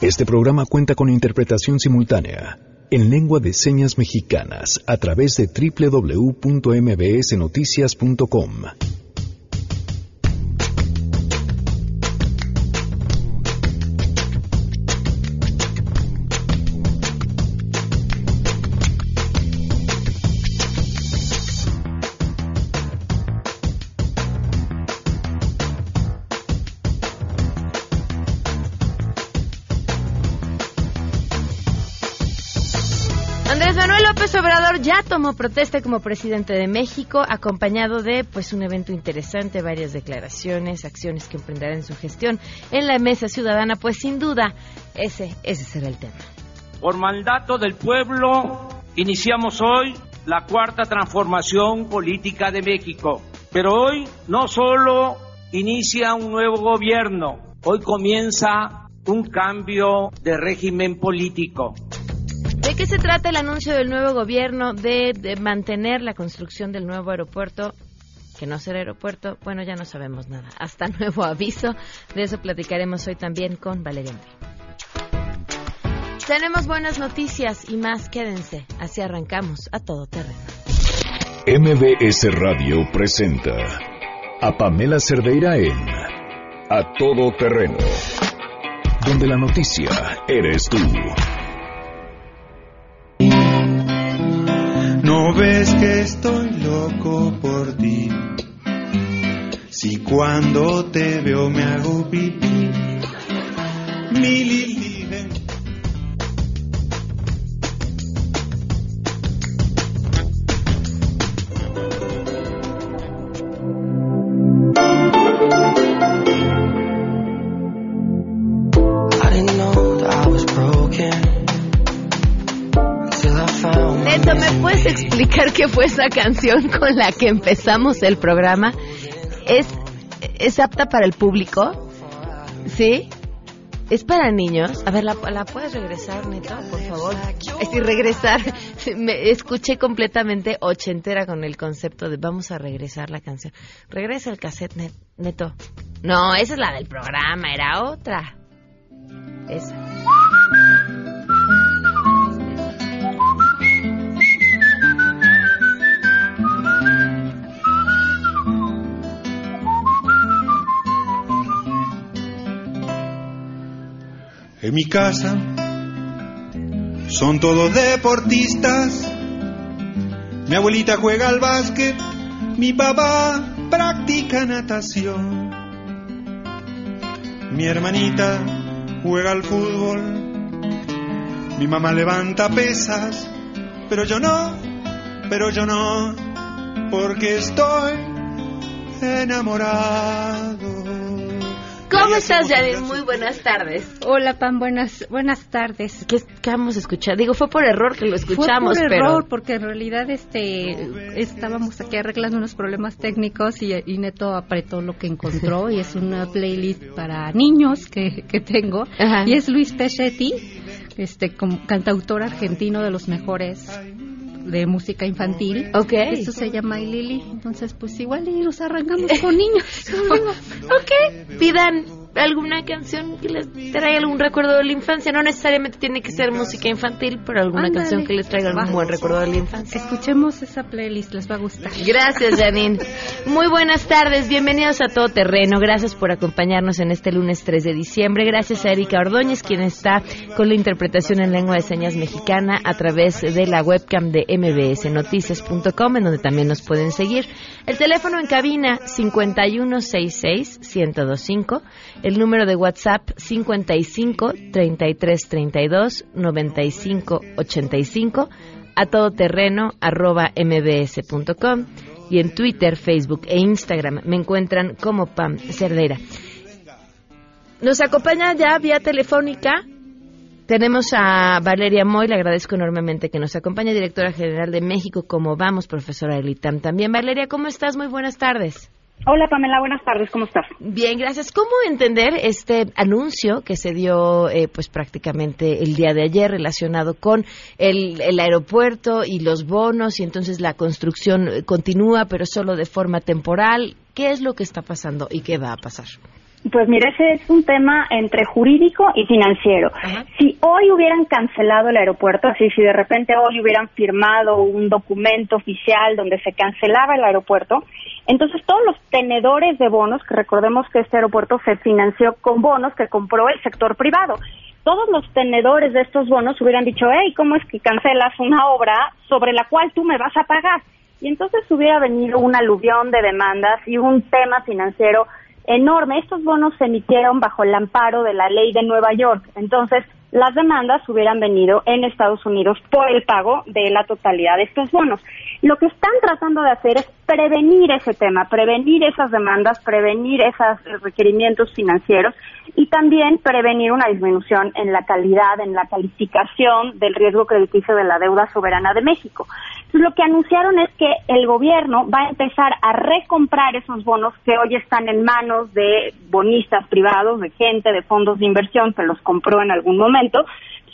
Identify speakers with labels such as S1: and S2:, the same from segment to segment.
S1: Este programa cuenta con interpretación simultánea en lengua de señas mexicanas a través de www.mbsnoticias.com.
S2: tomó protesta como presidente de México, acompañado de pues un evento interesante, varias declaraciones, acciones que emprenderá en su gestión en la mesa ciudadana, pues sin duda ese ese será el tema.
S3: Por mandato del pueblo, iniciamos hoy la cuarta transformación política de México. Pero hoy no solo inicia un nuevo gobierno, hoy comienza un cambio de régimen político.
S2: ¿De qué se trata el anuncio del nuevo gobierno de, mantener la construcción del nuevo aeropuerto? Que no será aeropuerto, bueno, ya no sabemos nada. Hasta nuevo aviso. De eso platicaremos hoy también con Valeria. Tenemos buenas noticias y más, quédense. Así arrancamos a todo terreno.
S1: MBS Radio presenta a Pamela Cerdeira en A Todo Terreno, donde la noticia eres tú.
S4: No ves que estoy loco por ti. Si cuando te veo me hago pipí. Mi
S2: qué fue esa canción con la que empezamos el programa? ¿Es, es apta para el público? ¿Sí? ¿Es para niños? A ver, ¿la, la puedes regresar, Neto, por favor? Es decir, regresar. Me escuché completamente ochentera con el concepto de vamos a regresar la canción. Regresa el cassette, Net- Neto. No, esa es la del programa, era otra. Esa.
S4: En mi casa son todos deportistas. Mi abuelita juega al básquet, mi papá practica natación. Mi hermanita juega al fútbol, mi mamá levanta pesas, pero yo no, pero yo no, porque estoy enamorado.
S2: ¿Cómo estás, Janine? Muy buenas tardes.
S5: Hola, Pam, buenas, buenas tardes.
S2: ¿Qué, qué vamos a escuchar? Digo, fue por error que lo escuchamos,
S5: Fue por
S2: pero...
S5: error, porque en realidad este estábamos aquí arreglando unos problemas técnicos y, y Neto apretó lo que encontró y es una playlist para niños que, que tengo
S2: Ajá.
S5: y es Luis Pechetti, este como cantautor argentino de los mejores de música infantil.
S2: Ok.
S5: Esto se llama Y Lili, entonces pues igual y los arrancamos con niños.
S2: ok, pidan alguna canción que les traiga algún recuerdo de la infancia. No necesariamente tiene que ser música infantil, pero alguna canción que les traiga algún buen recuerdo de la infancia.
S5: Escuchemos esa playlist, les va a gustar.
S2: Gracias, Janine. Muy buenas tardes, bienvenidos a Todo Terreno. Gracias por acompañarnos en este lunes 3 de diciembre. Gracias a Erika Ordóñez, quien está con la interpretación en lengua de señas mexicana a través de la webcam de mbsnoticias.com, en donde también nos pueden seguir. El teléfono en cabina 5166-1025. El número de WhatsApp 55 33 32 95 85 a todoterreno arroba mbs.com y en Twitter, Facebook e Instagram me encuentran como Pam Cerdera. Nos acompaña ya vía telefónica. Tenemos a Valeria Moy, le agradezco enormemente que nos acompañe, directora general de México, como vamos, profesora Elitam. También, Valeria, ¿cómo estás? Muy buenas tardes.
S6: Hola Pamela, buenas tardes, ¿cómo estás?
S2: Bien, gracias. ¿Cómo entender este anuncio que se dio eh, pues prácticamente el día de ayer relacionado con el, aeropuerto y los bonos y entonces la construcción continúa pero solo de forma temporal? ¿Qué es lo que está pasando y qué va a pasar?
S6: Pues mire, ese es un tema entre jurídico y financiero. Si hoy hubieran cancelado el aeropuerto, así si de repente hoy hubieran firmado un documento oficial donde se cancelaba el aeropuerto, entonces todos los tenedores de bonos, que recordemos que este aeropuerto se financió con bonos que compró el sector privado, todos los tenedores de estos bonos hubieran dicho, hey, ¿cómo es que cancelas una obra sobre la cual tú me vas a pagar? Y entonces hubiera venido un aluvión de demandas y un tema financiero enorme. Estos bonos se emitieron bajo el amparo de la ley de Nueva York. Entonces, las demandas hubieran venido en Estados Unidos por el pago de la totalidad de estos bonos. Lo que están tratando de hacer es prevenir ese tema, prevenir esas demandas, prevenir esos requerimientos financieros y también prevenir una disminución en la calidad, en la calificación del riesgo crediticio de la deuda soberana de México. Entonces, lo que anunciaron es que el gobierno va a empezar a recomprar esos bonos que hoy están en manos de bonistas privados, de gente, de fondos de inversión que los compró en algún momento.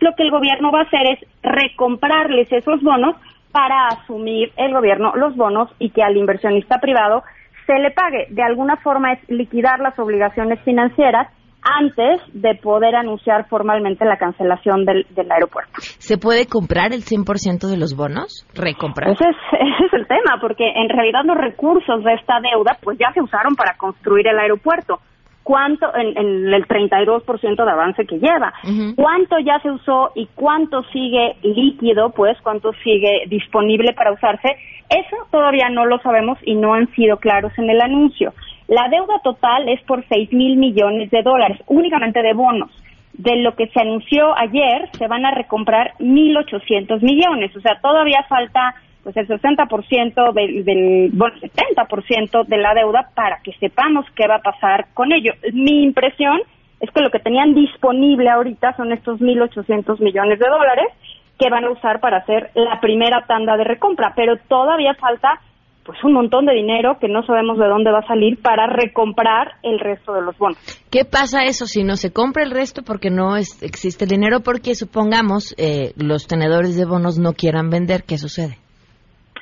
S6: Lo que el gobierno va a hacer es recomprarles esos bonos para asumir el gobierno los bonos y que al inversionista privado se le pague. De alguna forma es liquidar las obligaciones financieras antes de poder anunciar formalmente la cancelación del, aeropuerto.
S2: ¿Se puede comprar el 100% de los bonos? ¿Recomprar?
S6: Ese es, ese es el tema, porque en realidad los recursos de esta deuda pues ya se usaron para construir el aeropuerto cuánto en, el 32% de avance que lleva, cuánto ya se usó y cuánto sigue líquido, pues cuánto sigue disponible para usarse, eso todavía no lo sabemos y no han sido claros en el anuncio. La deuda total es por 6 mil millones de dólares, únicamente de bonos. De lo que se anunció ayer, se van a recomprar 1.800 millones, o sea, todavía falta pues el 60% del, del bueno, 70% de la deuda para que sepamos qué va a pasar con ello. Mi impresión es que lo que tenían disponible ahorita son estos 1.800 millones de dólares que van a usar para hacer la primera tanda de recompra, pero todavía falta pues un montón de dinero que no sabemos de dónde va a salir para recomprar el resto de los bonos.
S2: ¿Qué pasa eso si no se compra el resto porque no existe el dinero? Porque supongamos eh, los tenedores de bonos no quieran vender, ¿qué sucede?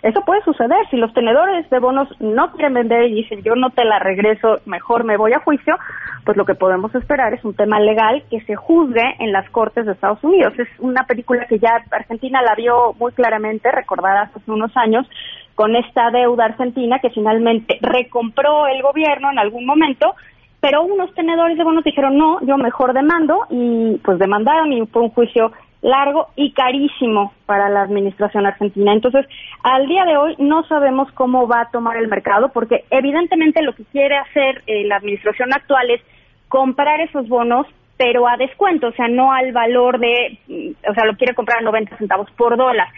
S6: Eso puede suceder. Si los tenedores de bonos no quieren vender y dicen yo no te la regreso, mejor me voy a juicio, pues lo que podemos esperar es un tema legal que se juzgue en las Cortes de Estados Unidos. Es una película que ya Argentina la vio muy claramente, recordada hace unos años, con esta deuda argentina que finalmente recompró el gobierno en algún momento, pero unos tenedores de bonos dijeron no, yo mejor demando y pues demandaron y fue un juicio largo y carísimo para la administración argentina. Entonces, al día de hoy no sabemos cómo va a tomar el mercado, porque evidentemente lo que quiere hacer eh, la administración actual es comprar esos bonos, pero a descuento, o sea, no al valor de, mm, o sea, lo quiere comprar a 90 centavos por dólar.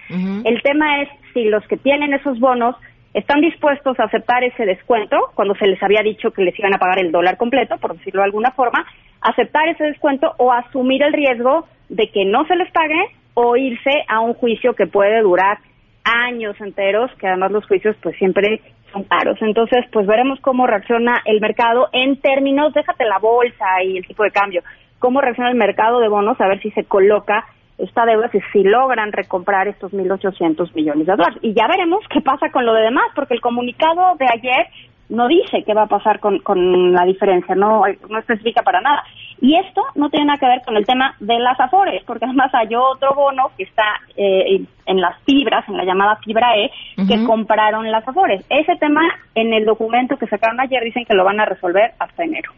S6: El tema es si los que tienen esos bonos están dispuestos a aceptar ese descuento cuando se les había dicho que les iban a pagar el dólar completo, por decirlo de alguna forma, aceptar ese descuento o asumir el riesgo de que no se les pague o irse a un juicio que puede durar años enteros, que además los juicios pues siempre son caros. Entonces, pues veremos cómo reacciona el mercado en términos, déjate la bolsa y el tipo de cambio, cómo reacciona el mercado de bonos, a ver si se coloca esta deuda si, si logran recomprar estos 1.800 millones de dólares. Y ya veremos qué pasa con lo de demás, porque el comunicado de ayer no dice qué va a pasar con, con la diferencia, no, no especifica para nada. Y esto no tiene nada que ver con el tema de las afores, porque además hay otro bono que está eh, en las fibras, en la llamada fibra E, que compraron las afores. Ese tema en el documento que sacaron ayer dicen que lo van a resolver hasta enero.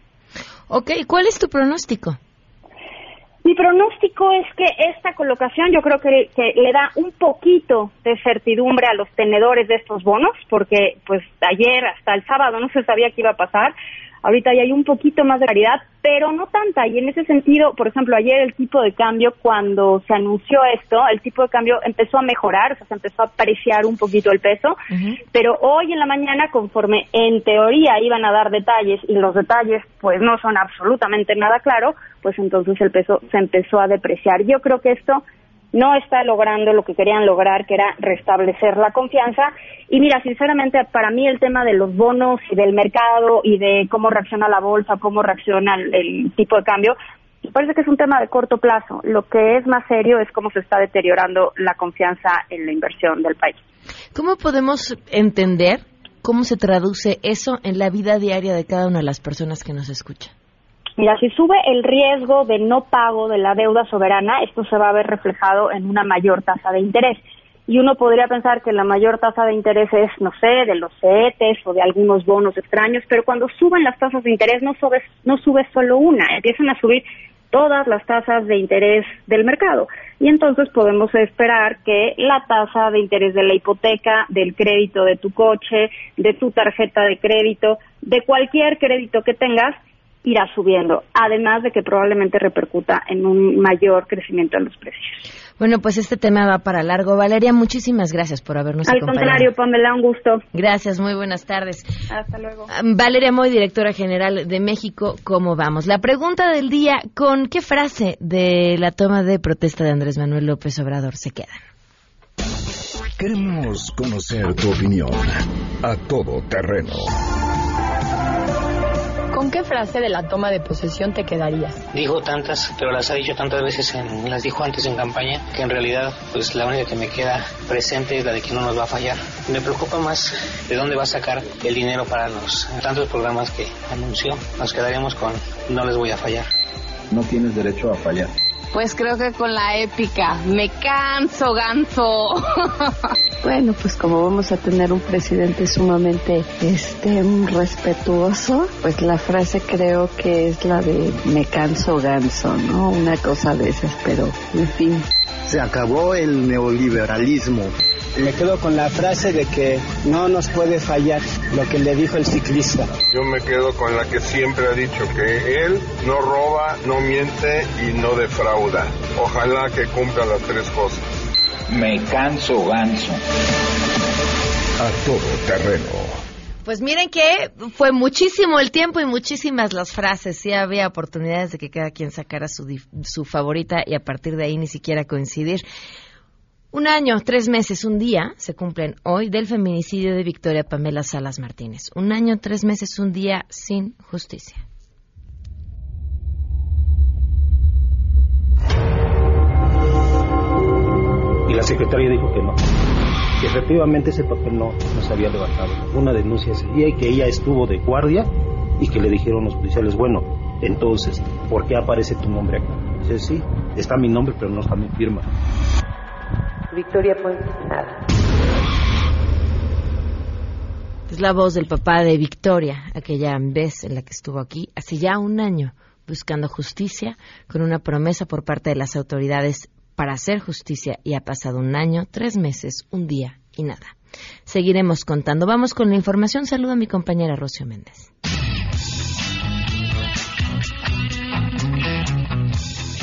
S2: Ok, ¿cuál es tu pronóstico?
S6: Mi pronóstico es que esta colocación yo creo que, le da un poquito de certidumbre a los tenedores de estos bonos, porque pues ayer hasta el sábado no se sabía qué iba a pasar. Ahorita ya hay un poquito más de claridad, pero no tanta. Y en ese sentido, por ejemplo, ayer el tipo de cambio, cuando se anunció esto, el tipo de cambio empezó a mejorar, o sea, se empezó a apreciar un poquito el peso. Pero hoy en la mañana, conforme en teoría iban a dar detalles y los detalles pues no son absolutamente nada claro, pues entonces el peso se empezó a depreciar. Yo creo que esto no está logrando lo que querían lograr, que era restablecer la confianza. Y mira, sinceramente, para mí el tema de los bonos y del mercado y de cómo reacciona la bolsa, cómo reacciona el, tipo de cambio, parece que es un tema de corto plazo. Lo que es más serio es cómo se está deteriorando la confianza en la inversión del país.
S2: ¿Cómo podemos entender cómo se traduce eso en la vida diaria de cada una de las personas que nos escuchan?
S6: Mira, si sube el riesgo de no pago de la deuda soberana, esto se va a ver reflejado en una mayor tasa de interés. Y uno podría pensar que la mayor tasa de interés es, no sé, de los CETES o de algunos bonos extraños, pero cuando suben las tasas de interés no sube, no sube solo una, empiezan a subir todas las tasas de interés del mercado. Y entonces podemos esperar que la tasa de interés de la hipoteca, del crédito de tu coche, de tu tarjeta de crédito, de cualquier crédito que tengas, irá subiendo, además de que probablemente repercuta en un mayor crecimiento en los precios.
S2: Bueno, pues este tema va para largo. Valeria, muchísimas gracias por habernos
S6: Al
S2: acompañado.
S6: contrario, Pamela, un gusto.
S2: Gracias, muy buenas tardes.
S6: Hasta luego.
S2: Valeria Moy, directora general de México, ¿cómo vamos? La pregunta del día, ¿con qué frase de la toma de protesta de Andrés Manuel López Obrador se quedan?
S1: Queremos conocer tu opinión a todo terreno.
S7: ¿Con qué frase de la toma de posesión te quedarías?
S8: Dijo tantas, pero las ha dicho tantas veces, en, las dijo antes en campaña, que en realidad pues la única que me queda presente es la de que no nos va a fallar. Me preocupa más de dónde va a sacar el dinero para los tantos programas que anunció. Nos quedaremos con no les voy a fallar.
S9: No tienes derecho a fallar.
S7: Pues creo que con la épica. Me canso, ganso.
S10: Bueno, pues como vamos a tener un presidente sumamente este respetuoso, pues la frase creo que es la de me canso ganso, ¿no? Una cosa de esas, pero en fin.
S11: Se acabó el neoliberalismo.
S12: Me quedo con la frase de que no nos puede fallar lo que le dijo el ciclista.
S13: Yo me quedo con la que siempre ha dicho, que él no roba, no miente y no defrauda. Ojalá que cumpla las tres cosas.
S14: Me canso ganso.
S1: A todo terreno.
S2: Pues miren que fue muchísimo el tiempo y muchísimas las frases. Sí había oportunidades de que cada quien sacara su, su favorita y a partir de ahí ni siquiera coincidir. Un año, tres meses, un día se cumplen hoy del feminicidio de Victoria Pamela Salas Martínez. Un año, tres meses, un día sin justicia.
S15: Y la secretaria dijo que no, que efectivamente ese papel no, no se había levantado. Una denuncia ese día y que ella estuvo de guardia y que le dijeron los policiales, bueno, entonces, ¿por qué aparece tu nombre acá? Dice, sí, está mi nombre, pero no está mi firma.
S10: Victoria Puente, nada.
S2: Es la voz del papá de Victoria, aquella vez en la que estuvo aquí hace ya un año buscando justicia con una promesa por parte de las autoridades para hacer justicia y ha pasado un año, tres meses, un día y nada. Seguiremos contando. Vamos con la información. Saludo a mi compañera Rocio Méndez.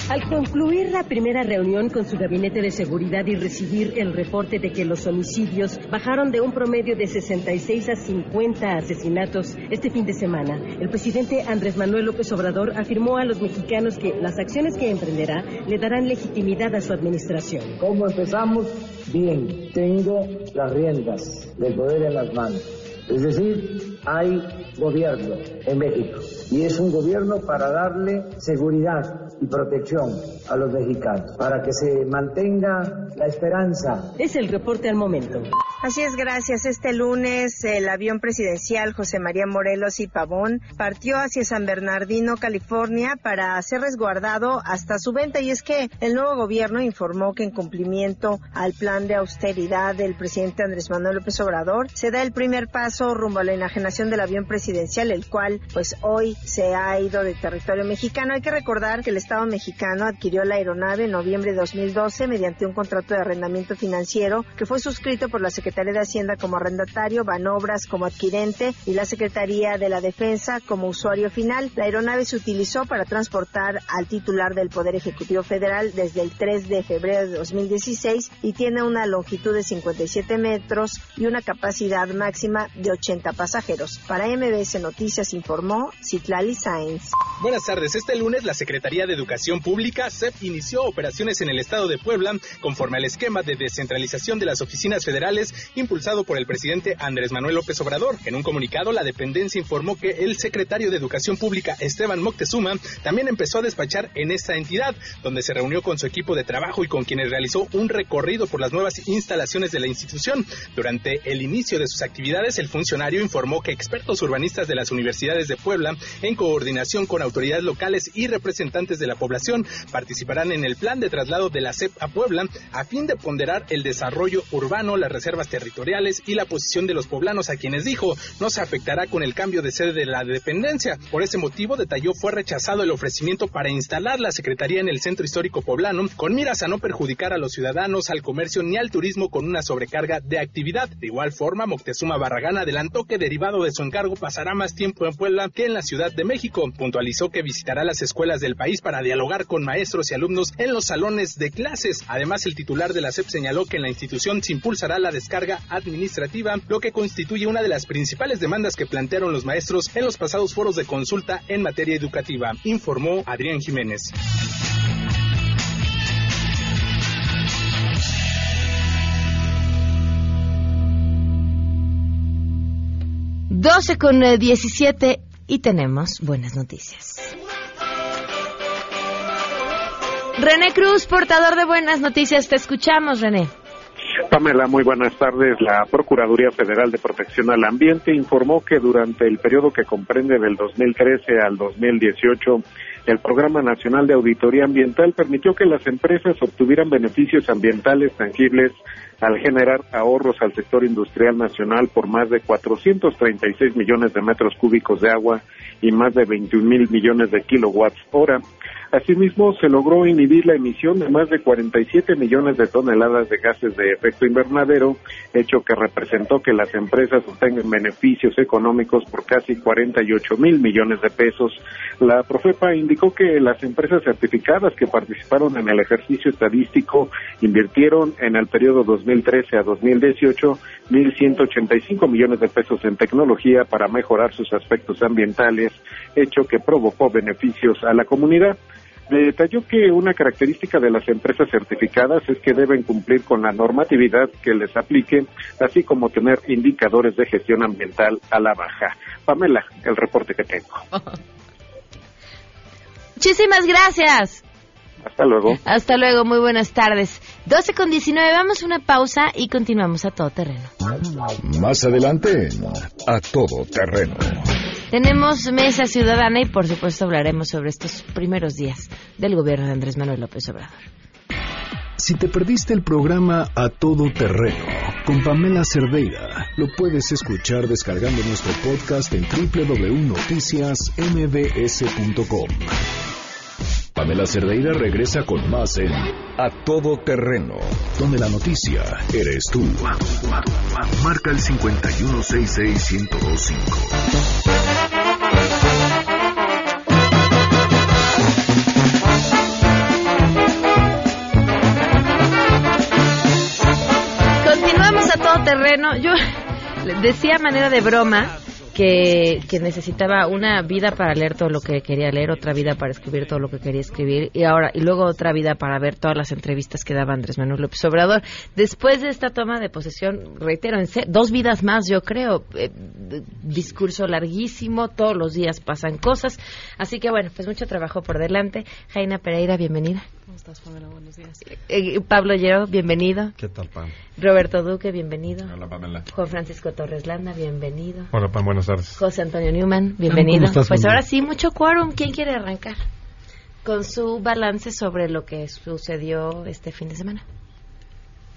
S16: Al concluir la primera reunión con su gabinete de seguridad y recibir el reporte de que los homicidios bajaron de un promedio de 66 a 50 asesinatos este fin de semana, el presidente Andrés Manuel López Obrador afirmó a los mexicanos que las acciones que emprenderá le darán legitimidad a su administración.
S17: ¿Cómo empezamos? Bien, tengo las riendas del poder en las manos. Es decir, hay gobierno en México y es un gobierno para darle seguridad y protección a los mexicanos, para que se mantenga la esperanza.
S16: Es el reporte al momento.
S18: Así es, gracias. Este lunes el avión presidencial José María Morelos y Pavón partió hacia San Bernardino, California, para ser resguardado hasta su venta. Y es que el nuevo gobierno informó que en cumplimiento al plan de austeridad del presidente Andrés Manuel López Obrador, se da el primer paso rumbo a la enajenación del avión presidencial, el cual pues hoy se ha ido de territorio mexicano. Hay que recordar que el Estado mexicano adquirió la aeronave en noviembre de 2012 mediante un contrato de arrendamiento financiero que fue suscrito por la Secretaría de Hacienda como arrendatario, Banobras como adquirente y la Secretaría de la Defensa como usuario final. La aeronave se utilizó para transportar al titular del Poder Ejecutivo Federal desde el 3 de febrero de 2016 y tiene una longitud de 57 metros y una capacidad máxima de 80 pasajeros. Para MBS Noticias informó Citlali Sáenz.
S19: Buenas tardes. Este lunes la Secretaría de Educación Pública, SEP, inició operaciones en el estado de Puebla conforme al esquema de descentralización de las oficinas federales impulsado por el presidente Andrés Manuel López Obrador. En un comunicado, la dependencia informó que el secretario de Educación Pública, Esteban Moctezuma, también empezó a despachar en esta entidad, donde se reunió con su equipo de trabajo y con quienes realizó un recorrido por las nuevas instalaciones de la institución. Durante el inicio de sus actividades, el funcionario informó que expertos urbanistas de las universidades de Puebla, en coordinación con autoridades locales y representantes de la población participarán en el plan de traslado de la CEP a Puebla a fin de ponderar el desarrollo urbano, las reservas territoriales y la posición de los poblanos a quienes dijo no se afectará con el cambio de sede de la dependencia. Por ese motivo, detalló, fue rechazado el ofrecimiento para instalar la Secretaría en el centro histórico poblano con miras a no perjudicar a los ciudadanos, al comercio ni al turismo con una sobrecarga de actividad. De igual forma, Moctezuma Barragán adelantó que derivado de su encargo pasará más tiempo en Puebla que en la Ciudad de México. Puntualizó que visitará las escuelas del país para dialogar con maestros y alumnos en los salones de clases. Además, el titular de la SEP señaló que en la institución se impulsará la descarga administrativa, lo que constituye una de las principales demandas que plantearon los maestros en los pasados foros de consulta en materia educativa, informó Adrián Jiménez.
S2: 12 con 17 eh, y tenemos buenas noticias. René Cruz, portador de buenas noticias, te escuchamos, René.
S20: Pamela, muy buenas tardes. La Procuraduría Federal de Protección al Ambiente informó que durante el periodo que comprende del 2013 al 2018, el Programa Nacional de Auditoría Ambiental permitió que las empresas obtuvieran beneficios ambientales tangibles al generar ahorros al sector industrial nacional por más de 436 millones de metros cúbicos de agua y más de 21 mil millones de kilowatts hora. Asimismo, se logró inhibir la emisión de más de 47 millones de toneladas de gases de efecto invernadero, hecho que representó que las empresas obtengan beneficios económicos por casi 48 mil millones de pesos. La Profepa indicó que las empresas certificadas que participaron en el ejercicio estadístico invirtieron en el periodo 2013 a 2018 1.185 millones de pesos en tecnología para mejorar sus aspectos ambientales, hecho que provocó beneficios a la comunidad. Detalló que una característica de las empresas certificadas es que deben cumplir con la normatividad que les aplique, así como tener indicadores de gestión ambiental a la baja. Pamela, el reporte que tengo.
S2: Muchísimas gracias.
S20: Hasta luego.
S2: Hasta luego, muy buenas tardes. 12 con 19, vamos a una pausa y continuamos a todo terreno.
S1: Más adelante, a todo terreno.
S2: Tenemos mesa ciudadana y por supuesto hablaremos sobre estos primeros días del gobierno de Andrés Manuel López Obrador.
S1: Si te perdiste el programa A Todo Terreno con Pamela Cerdeira, lo puedes escuchar descargando nuestro podcast en www.noticiasmbs.com. Pamela Cerdeira regresa con más en A Todo Terreno, donde la noticia eres tú. Marca el 5166125.
S2: Terreno. Yo decía manera de broma que, que, necesitaba una vida para leer todo lo que quería leer, otra vida para escribir todo lo que quería escribir y ahora y luego otra vida para ver todas las entrevistas que daba Andrés Manuel López Obrador. Después de esta toma de posesión, reitero, en dos vidas más, yo creo, eh, discurso larguísimo, todos los días pasan cosas, así que bueno, pues mucho trabajo por delante. Jaina Pereira, bienvenida.
S21: ¿Cómo estás, Pamela? Buenos días.
S2: Eh, Pablo Llero, bienvenido.
S22: ¿Qué tal, Pam?
S2: Roberto Duque, bienvenido.
S22: Hola, Pamela.
S2: Juan Francisco Torres Landa, bienvenido.
S22: Hola, Pam, buenas tardes.
S2: José Antonio Newman, bienvenido. pues ahora sí, mucho quórum. ¿Quién quiere arrancar? Con su balance sobre lo que sucedió este fin de semana.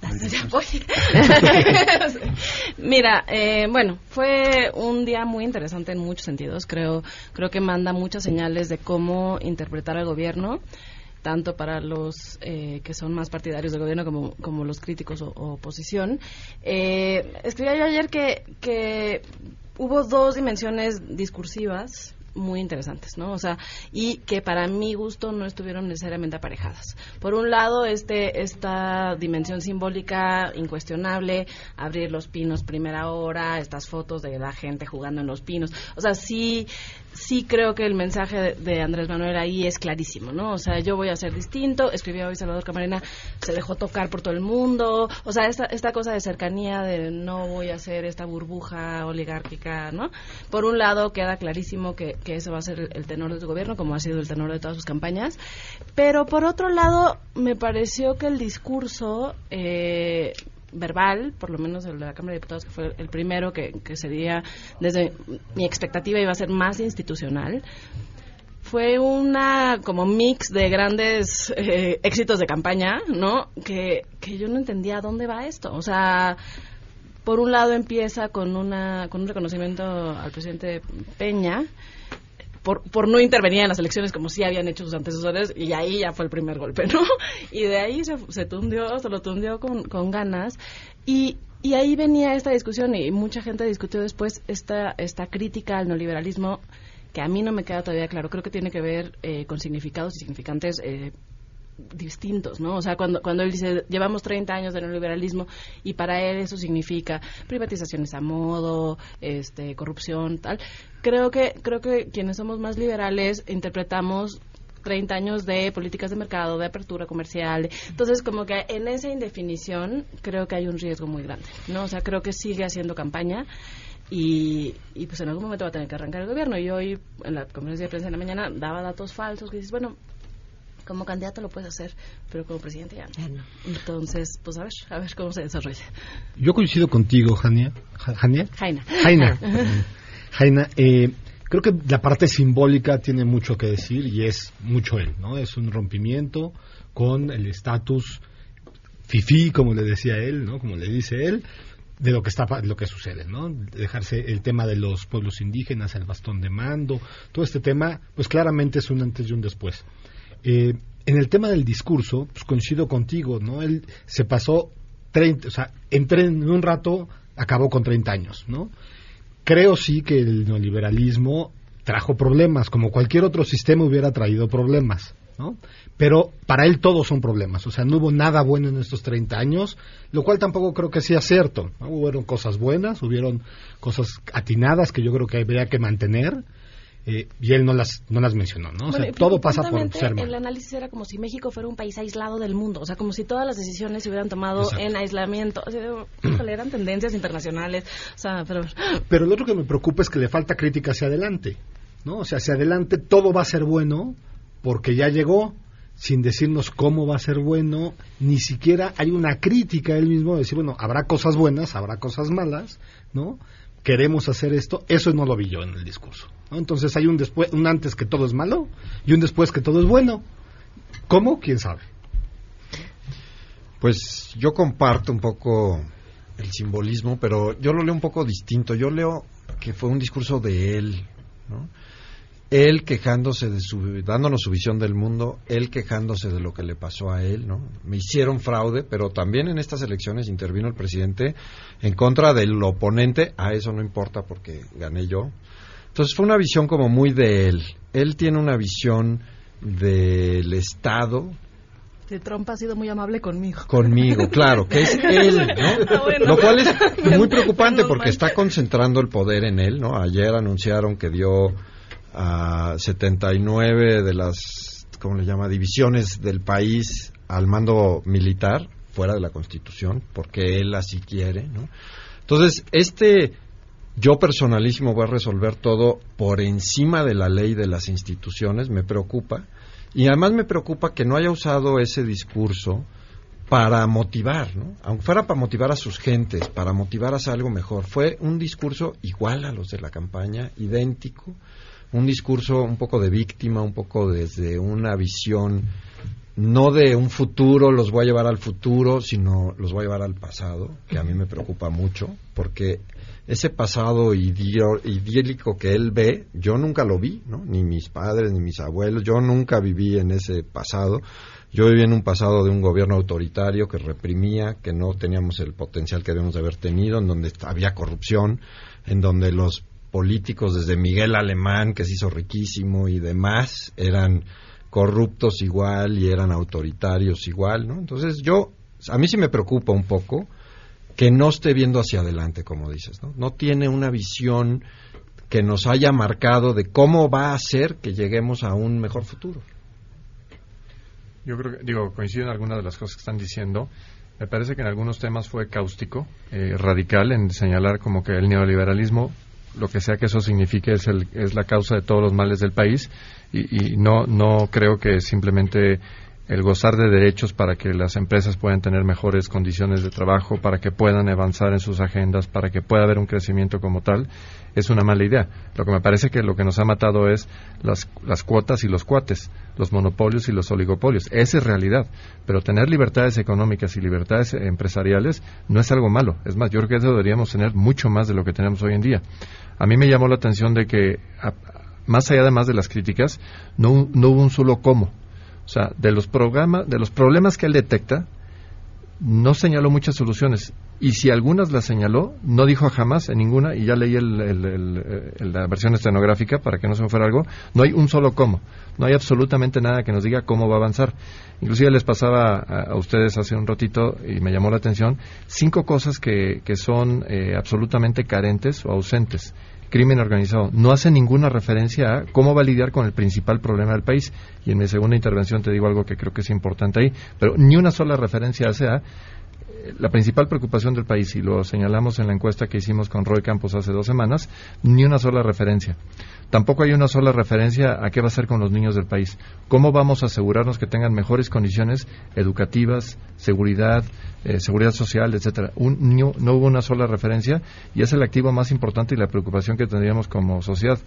S21: Mira, eh, bueno, fue un día muy interesante en muchos sentidos. Creo, creo que manda muchas señales de cómo interpretar al gobierno tanto para los eh, que son más partidarios del gobierno como, como los críticos o, oposición. Eh, escribía yo ayer que, que hubo dos dimensiones discursivas muy interesantes, ¿no? O sea, y que para mi gusto no estuvieron necesariamente aparejadas. Por un lado, este esta dimensión simbólica incuestionable, abrir los pinos primera hora, estas fotos de la gente jugando en los pinos. O sea, sí sí creo que el mensaje de, Andrés Manuel ahí es clarísimo, ¿no? O sea, yo voy a ser distinto. Escribió hoy Salvador Camarena, se dejó tocar por todo el mundo. O sea, esta, esta cosa de cercanía, de no voy a ser esta burbuja oligárquica, ¿no? Por un lado, queda clarísimo que, que ese va a ser el tenor de su gobierno, como ha sido el tenor de todas sus campañas. Pero por otro lado, me pareció que el discurso eh, verbal, por lo menos el de la Cámara de Diputados, que fue el primero que, que sería, desde mi expectativa, iba a ser más institucional, fue una como mix de grandes eh, éxitos de campaña, ¿no? Que, que yo no entendía dónde va esto. O sea, por un lado empieza con una con un reconocimiento al presidente Peña por, por no intervenir en las elecciones como sí habían hecho sus antecesores y ahí ya fue el primer golpe, ¿no? Y de ahí se, se tundió, se lo tundió con, con ganas y, y ahí venía esta discusión y mucha gente discutió después esta, esta crítica al neoliberalismo que a mí no me queda todavía claro. Creo que tiene que ver eh, con significados y significantes eh, distintos, ¿no? O sea, cuando, cuando él dice, llevamos 30 años de neoliberalismo y para él eso significa privatizaciones a modo, este, corrupción, tal. Creo que, creo que quienes somos más liberales interpretamos 30 años de políticas de mercado, de apertura comercial. Entonces, como que en esa indefinición creo que hay un riesgo muy grande, ¿no? O sea, creo que sigue haciendo campaña y, y, pues en algún momento va a tener que arrancar el gobierno. Y hoy en la conferencia de prensa de la mañana daba datos falsos que dices, bueno, como candidato lo puedes hacer, pero como presidente ya no. Entonces, pues a ver, a ver cómo se desarrolla.
S23: Yo coincido contigo, Jania. ¿Jania?
S21: Jaina.
S23: Jaina. Jaina, eh, creo que la parte simbólica tiene mucho que decir y es mucho él, ¿no? Es un rompimiento con el estatus fifí, como le decía él, ¿no? Como le dice él, de lo que está lo que sucede, ¿no? Dejarse el tema de los pueblos indígenas, el bastón de mando, todo este tema, pues claramente es un antes y un después. Eh, en el tema del discurso, pues coincido contigo, ¿no? Él se pasó 30, o sea, entré en un rato, acabó con 30 años, ¿no? Creo sí que el neoliberalismo trajo problemas, como cualquier otro sistema hubiera traído problemas, ¿no? Pero para él todos son problemas, o sea, no hubo nada bueno en estos 30 años, lo cual tampoco creo que sea cierto, ¿no? Hubieron cosas buenas, hubieron cosas atinadas que yo creo que habría que mantener, eh, y él no las no las mencionó, ¿no? O sea, todo pasa por ser
S21: El análisis era como si México fuera un país aislado del mundo, o sea, como si todas las decisiones se hubieran tomado
S23: Exacto.
S21: en aislamiento. O sea, eran tendencias internacionales, o sea, pero...
S23: Pero lo otro que me preocupa es que le falta crítica hacia adelante, ¿no? O sea, hacia adelante todo va a ser bueno porque ya llegó, sin decirnos cómo va a ser bueno, ni siquiera hay una crítica él mismo de decir, bueno, habrá cosas buenas, habrá cosas malas, ¿no? Queremos hacer esto, eso no lo vi yo en el discurso. Entonces hay un después, un antes que todo es malo y un después que todo es bueno. ¿Cómo? ¿Quién sabe?
S24: Pues yo comparto un poco el simbolismo, pero yo lo leo un poco distinto. Yo leo que fue un discurso de él, ¿no? Él quejándose de su, dándonos su visión del mundo, él quejándose de lo que le pasó a él, ¿no? Me hicieron fraude, pero también en estas elecciones intervino el presidente en contra del oponente, a eso no importa porque gané yo. Entonces fue una visión como muy de él. Él tiene una visión del Estado,
S21: Que Trump ha sido muy amable conmigo.
S24: Conmigo, claro, que es él, ¿no?
S21: Bueno.
S24: Lo cual es muy preocupante porque está concentrando el poder en él, ¿no? Ayer anunciaron que dio a 79 de las, ¿cómo le llama?, divisiones del país al mando militar, fuera de la Constitución, porque él así quiere, ¿no? Entonces, este yo personalísimo voy a resolver todo por encima de la ley de las instituciones, me preocupa. Y además me preocupa que no haya usado ese discurso para motivar, ¿no? Aunque fuera para motivar a sus gentes, para motivar a algo mejor. Fue un discurso igual a los de la campaña, idéntico, un discurso un poco de víctima, un poco desde una visión no de un futuro, los voy a llevar al futuro, sino los voy a llevar al pasado, que a mí me preocupa mucho, porque ese pasado idílico que él ve, yo nunca lo vi, ¿no? Ni mis padres, ni mis abuelos, yo nunca viví en ese pasado. Yo viví en un pasado de un gobierno autoritario que reprimía, que no teníamos el potencial que debemos de haber tenido, en donde había corrupción, en donde los políticos, desde Miguel Alemán, que se hizo riquísimo, y demás, eran corruptos igual y eran autoritarios igual, ¿no? Entonces yo, a mí sí me preocupa un poco que no esté viendo hacia adelante, como dices, ¿no? No tiene una visión que nos haya marcado de cómo va a hacer que lleguemos a un mejor futuro.
S22: Yo creo que, digo, coincido en algunas de las cosas que están diciendo. Me parece que en algunos temas fue cáustico, eh, radical, en señalar como que el neoliberalismo, lo que sea que eso signifique, es, el, es la causa de todos los males del país y, y no, no creo que simplemente el gozar de derechos para que las empresas puedan tener mejores condiciones de trabajo, para que puedan avanzar en sus agendas, para que pueda haber un crecimiento como tal, es una mala idea. Lo que me parece que lo que nos ha matado es las, las cuotas y los cuates, los monopolios y los oligopolios. Esa es realidad. Pero tener libertades económicas y libertades empresariales no es algo malo. Es más, yo creo que eso deberíamos tener mucho más de lo que tenemos hoy en día. A mí me llamó la atención de que, más allá además de las críticas, no, no hubo un solo cómo o sea, de los, programas, de los problemas que él detecta, no señaló muchas soluciones. Y si algunas las señaló, no dijo jamás en ninguna, y ya leí la versión estenográfica para que no se me fuera algo, no hay un solo cómo. No hay absolutamente nada que nos diga cómo va a avanzar. Inclusive les pasaba a, ustedes hace un ratito, y me llamó la atención, cinco cosas que, que son eh, absolutamente carentes o ausentes crimen organizado. No hace ninguna referencia a cómo va a lidiar con el principal problema del país. Y en mi segunda intervención te digo algo que creo que es importante ahí, pero ni una sola referencia hace a la principal preocupación del país, y lo señalamos en la encuesta que hicimos con Roy Campos hace dos semanas, ni una sola referencia. Tampoco hay una sola referencia a qué va a hacer con los niños del país. ¿Cómo vamos a asegurarnos que tengan mejores condiciones educativas, seguridad, eh, seguridad social, etcétera? No hubo una sola referencia y es el activo más importante y la preocupación que tendríamos como sociedad.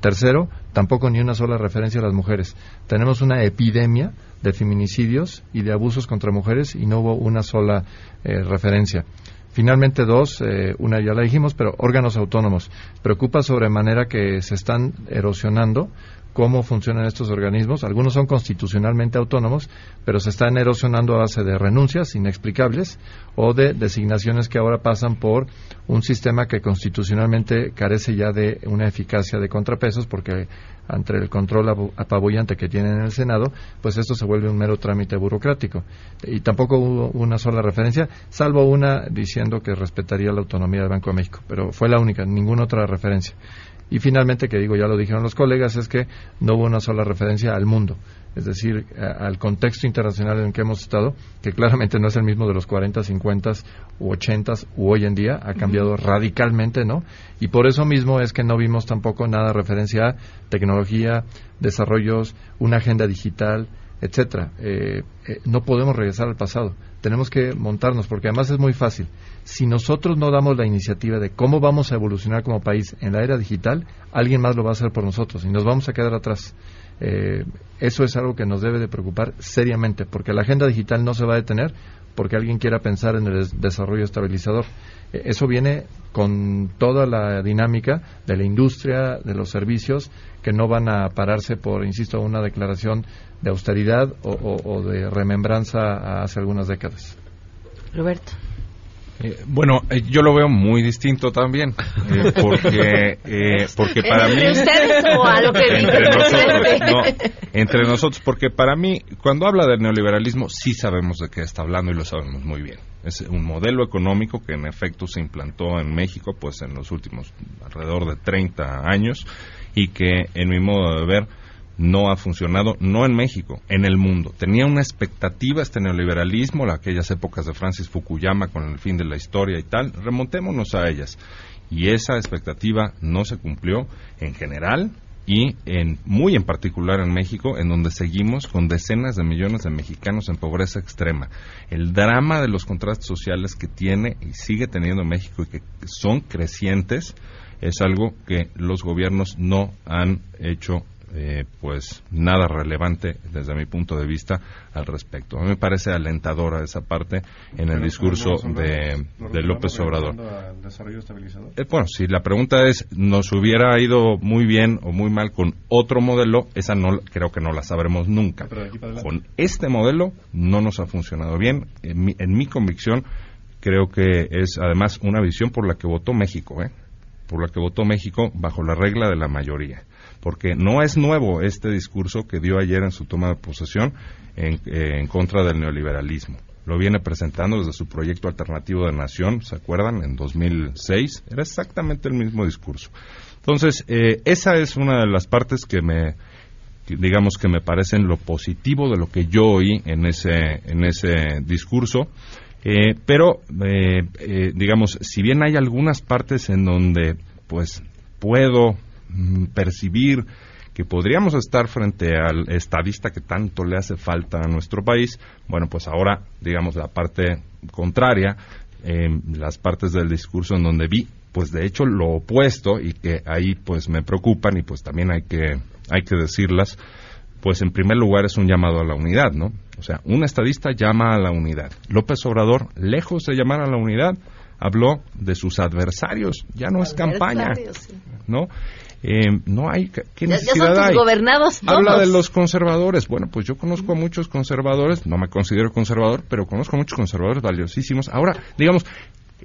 S22: Tercero, tampoco ni una sola referencia a las mujeres. Tenemos una epidemia de feminicidios y de abusos contra mujeres y no hubo una sola eh, referencia. Finalmente, dos, eh, una ya la dijimos, pero órganos autónomos. Preocupa sobremanera que se están erosionando cómo funcionan estos organismos. Algunos son constitucionalmente autónomos, pero se están erosionando a base de renuncias inexplicables o de designaciones que ahora pasan por un sistema que constitucionalmente carece ya de una eficacia de contrapesos porque ante el control apabullante que tienen en el Senado, pues esto se vuelve un mero trámite burocrático. Y tampoco hubo una sola referencia, salvo una diciendo que respetaría la autonomía del Banco de México, pero fue la única, ninguna otra referencia. Y finalmente, que digo, ya lo dijeron los colegas, es que no hubo una sola referencia al mundo, es decir, al contexto internacional en el que hemos estado, que claramente no es el mismo de los 40, 50 u 80 u hoy en día, ha cambiado radicalmente, ¿no? Y por eso mismo es que no vimos tampoco nada referencia a tecnología, desarrollos, una agenda digital, etcétera. Eh, eh, no podemos regresar al pasado. Tenemos que montarnos, porque además es muy fácil. Si nosotros no damos la iniciativa de cómo vamos a evolucionar como país en la era digital, alguien más lo va a hacer por nosotros y nos vamos a quedar atrás. Eh, eso es algo que nos debe de preocupar seriamente, porque la agenda digital no se va a detener porque alguien quiera pensar en el desarrollo estabilizador. eso viene con toda la dinámica de la industria, de los servicios, que no van a pararse por, insisto, una declaración de austeridad o, de remembranza hace algunas décadas.
S2: Roberto.
S25: Eh, bueno, eh, yo lo veo muy distinto también, eh, porque porque para mí
S2: ustedes o a lo que
S25: entre nosotros, no, entre nosotros, porque para mí cuando habla del neoliberalismo sí sabemos de qué está hablando y lo sabemos muy bien. Es un modelo económico que en efecto se implantó en México, pues en los últimos alrededor de 30 años y que en mi modo de ver no ha funcionado, no en México, en el mundo. Tenía una expectativa este neoliberalismo, aquellas épocas de Francis Fukuyama con el fin de la historia y tal, remontémonos a ellas. Y esa expectativa no se cumplió en general y en, muy en particular en México, en donde seguimos con decenas de millones de mexicanos en pobreza extrema. El drama de los contrastes sociales que tiene y sigue teniendo México y que son crecientes es algo que los gobiernos no han hecho eh, pues nada relevante desde mi punto de vista al respecto. A mí me parece alentadora esa parte en el discurso de, López Obrador. Eh, bueno, si la pregunta es, ¿nos hubiera ido muy bien o muy mal con otro modelo? Esa no creo que no la sabremos nunca. Con este modelo no nos ha funcionado bien. En mi, en mi convicción, creo que es además una visión por la que votó México, ¿eh? por la que votó México bajo la regla de la mayoría porque no es nuevo este discurso que dio ayer en su toma de posesión en, eh, en contra del neoliberalismo. Lo viene presentando desde su proyecto alternativo de nación, ¿se acuerdan? En 2006 era exactamente el mismo discurso. Entonces, eh, esa es una de las partes que me, digamos que me parecen lo positivo de lo que yo oí en ese, en ese discurso. Eh, pero, digamos, si bien hay algunas partes en donde, pues, puedo percibir que podríamos estar frente al estadista que tanto le hace falta a nuestro país, bueno, pues ahora, digamos, la parte contraria, eh, las partes del discurso en donde vi, pues de hecho lo opuesto y que ahí pues me preocupan y pues también hay que, hay que decirlas, pues en primer lugar es un llamado a la unidad, ¿no? O sea, un estadista llama a la unidad. López Obrador, lejos de llamar a la unidad, habló de sus adversarios. Ya no es campaña, ¿no? Eh, no hay qué necesidad
S2: ya,
S25: hay.
S2: gobernados
S25: Habla de los conservadores. Bueno, pues yo conozco a muchos conservadores, no me considero conservador, pero conozco a muchos conservadores valiosísimos. Ahora, digamos,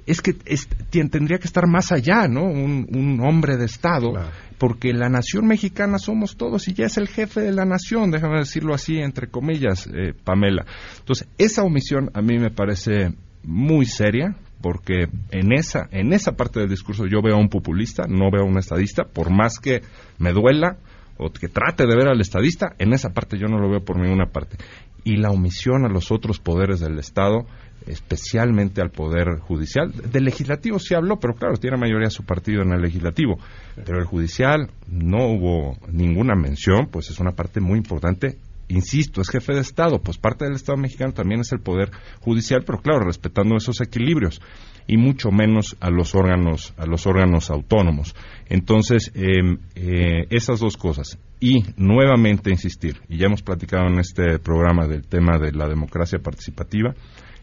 S25: es que tendría que estar más allá, ¿no? Un, hombre de Estado, porque la nación mexicana somos todos y ya es el jefe de la nación, déjame decirlo así, entre comillas, eh, Pamela. Entonces, esa omisión a mí me parece muy seria, porque en esa, en esa parte del discurso yo veo a un populista, no veo a un estadista, por más que me duela o que trate de ver al estadista, en esa parte yo no lo veo por ninguna parte. Y la omisión a los otros poderes del Estado, especialmente al Poder Judicial. Del legislativo sí habló, pero claro, tiene mayoría su partido en el legislativo. Pero el judicial no hubo ninguna mención, pues es una parte muy importante insisto, es jefe de Estado, pues parte del Estado mexicano también es el Poder Judicial, pero claro, respetando esos equilibrios y mucho menos a los órganos, a los órganos autónomos. Entonces, em, eh, esas dos cosas. Y nuevamente insistir, y ya hemos platicado en este programa del tema de la democracia participativa,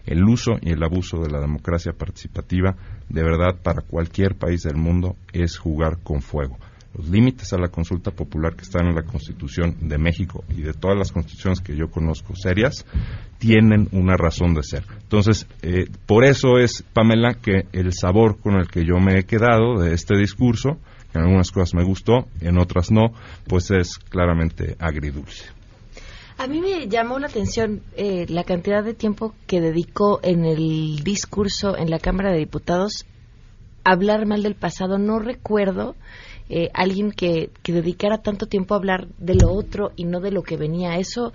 S25: el uso y el abuso de la democracia participativa, de verdad, para cualquier país del mundo es jugar con fuego los límites a la consulta popular que están en la Constitución de México y de todas las constituciones que yo conozco serias, tienen una razón de ser. Entonces, eh, por eso es, Pamela, que el sabor con el que yo me he quedado de este discurso, en algunas cosas me gustó, en otras no, pues es claramente agridulce.
S2: A mí me llamó la atención eh, la cantidad de tiempo que dedicó en el discurso en la Cámara de Diputados a hablar mal del pasado. No recuerdo eh, alguien que, que dedicara tanto tiempo a hablar de lo otro y no de lo que venía. Eso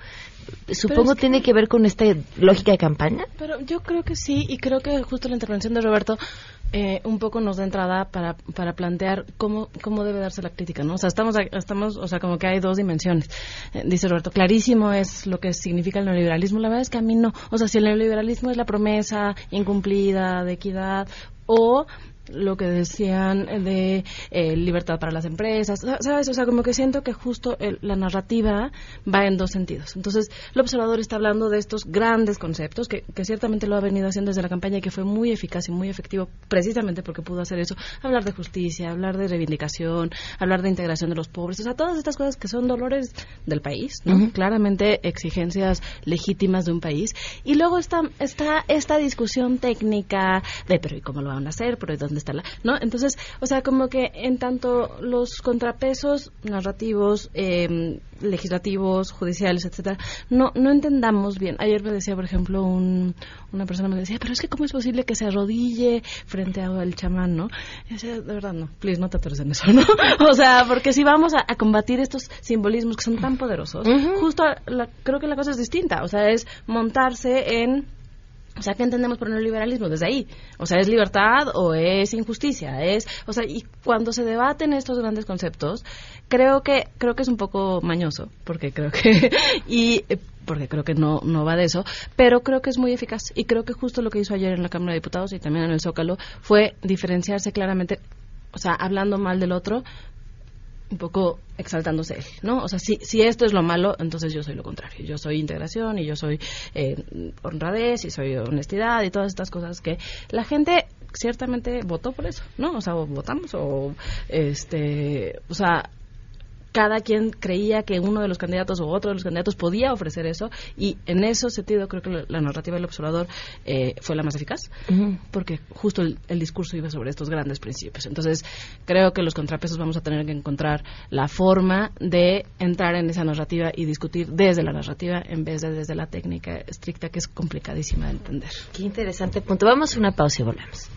S2: supongo tiene que ver con esta lógica de campaña.
S21: Pero yo creo que sí, y creo que justo la intervención de Roberto eh, un poco nos da entrada para, para plantear cómo, cómo debe darse la crítica, ¿no? O sea, estamos, estamos, o sea, como que hay dos dimensiones. Eh, dice Roberto, clarísimo es lo que significa el neoliberalismo. La verdad es que a mí no. O sea, si el neoliberalismo es la promesa incumplida de equidad o lo que decían de eh, libertad para las empresas, ¿sabes? O sea, como que siento que justo la narrativa va en dos sentidos. Entonces, el observador está hablando de estos grandes conceptos, que, ciertamente lo ha venido haciendo desde la campaña y que fue muy eficaz y muy efectivo precisamente porque pudo hacer eso, hablar de justicia, hablar de reivindicación, hablar de integración de los pobres, o sea, todas estas cosas que son dolores del país, ¿no? Claramente exigencias legítimas de un país. Y luego está, está esta discusión técnica de, pero ¿y cómo lo van a hacer? ¿Pero dónde está la...? ¿No? Entonces, o sea, como que en tanto los contrapesos narrativos, eh, legislativos, judiciales, etcétera, no, no entendamos bien. Ayer me decía, por ejemplo, un, una persona me decía, pero es que cómo es posible que se arrodille frente al chamán, ¿no? Y decía, de verdad, no, please, no te atores en eso, ¿no? o sea, porque si vamos a, combatir estos simbolismos que son tan poderosos, justo creo que la cosa es distinta, o sea, es montarse en o sea, ¿qué entendemos por neoliberalismo? Desde ahí. O sea, ¿es libertad o es injusticia? Es, o sea, y cuando se debaten estos grandes conceptos, creo que, creo que es un poco mañoso, porque creo que, y, porque creo que no, no va de eso, pero creo que es muy eficaz. Y creo que justo lo que hizo ayer en la Cámara de Diputados y también en el Zócalo fue diferenciarse claramente, o sea, hablando mal del otro, un poco exaltándose él, ¿no? O sea, si, si esto es lo malo, entonces yo soy lo contrario. Yo soy integración y yo soy eh, honradez y soy honestidad y todas estas cosas que la gente ciertamente votó por eso, ¿no? O sea, votamos o, este, o sea, cada quien creía que uno de los candidatos o otro de los candidatos podía ofrecer eso y en ese sentido creo que la narrativa del observador eh, fue la más eficaz porque justo el, discurso iba sobre estos grandes principios. Entonces creo que los contrapesos vamos a tener que encontrar la forma de entrar en esa narrativa y discutir desde la narrativa en vez de desde la técnica estricta que es complicadísima de entender.
S2: Qué interesante punto. Vamos a una pausa y volvemos.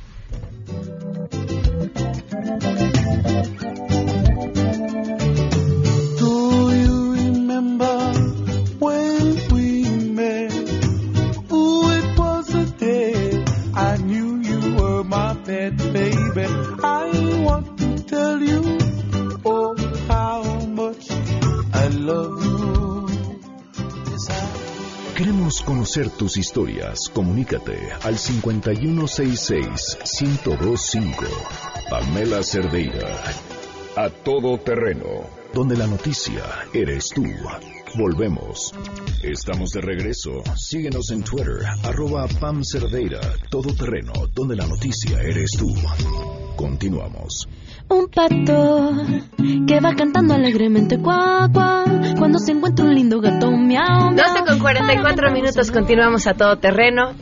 S26: Queremos
S1: conocer tus historias. Comunícate al 5166-125. Pamela Cerdeira. A todo terreno. Donde la noticia eres tú. Volvemos. Estamos de regreso. Síguenos en Twitter, arroba Pam Cerdeira, todo terreno, donde la noticia eres tú. Continuamos.
S27: Un pato que va cantando alegremente cuá, cuá, cuando se encuentra un lindo gato miau, miau.
S2: 12 con 44 minutos, continuamos a todo terreno.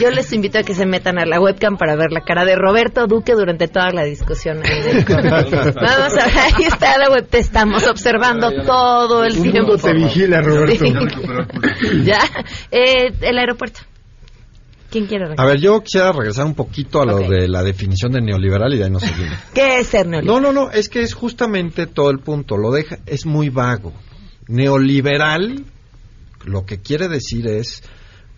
S2: Yo les invito a que se metan a la webcam para ver la cara de Roberto Duque durante toda la discusión. Vamos a ver, ahí está la web, te estamos observando todo el tiempo.
S23: te vigila, Roberto.
S2: Sí. ya, eh, el aeropuerto. ¿Quién quiere
S24: A
S2: arrancar?
S24: ver, yo quisiera regresar un poquito a lo de la definición de neoliberal y de ahí nos seguimos.
S2: ¿Qué es ser neoliberal?
S24: No, no, no, es que es justamente todo el punto. Lo deja, es muy vago. Neoliberal, lo que quiere decir es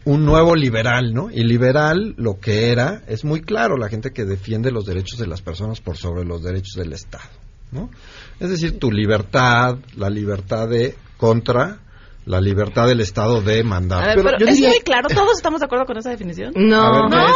S24: un nuevo liberal, ¿no? Y liberal, lo que era, es muy claro, la gente que defiende los derechos de las personas por sobre los derechos del Estado, ¿no? Es decir, tu libertad, la libertad de contra la libertad del Estado de mandar.
S21: A ver, pero, es muy claro, ¿todos estamos de acuerdo con esa definición?
S2: No.
S24: Ver, no.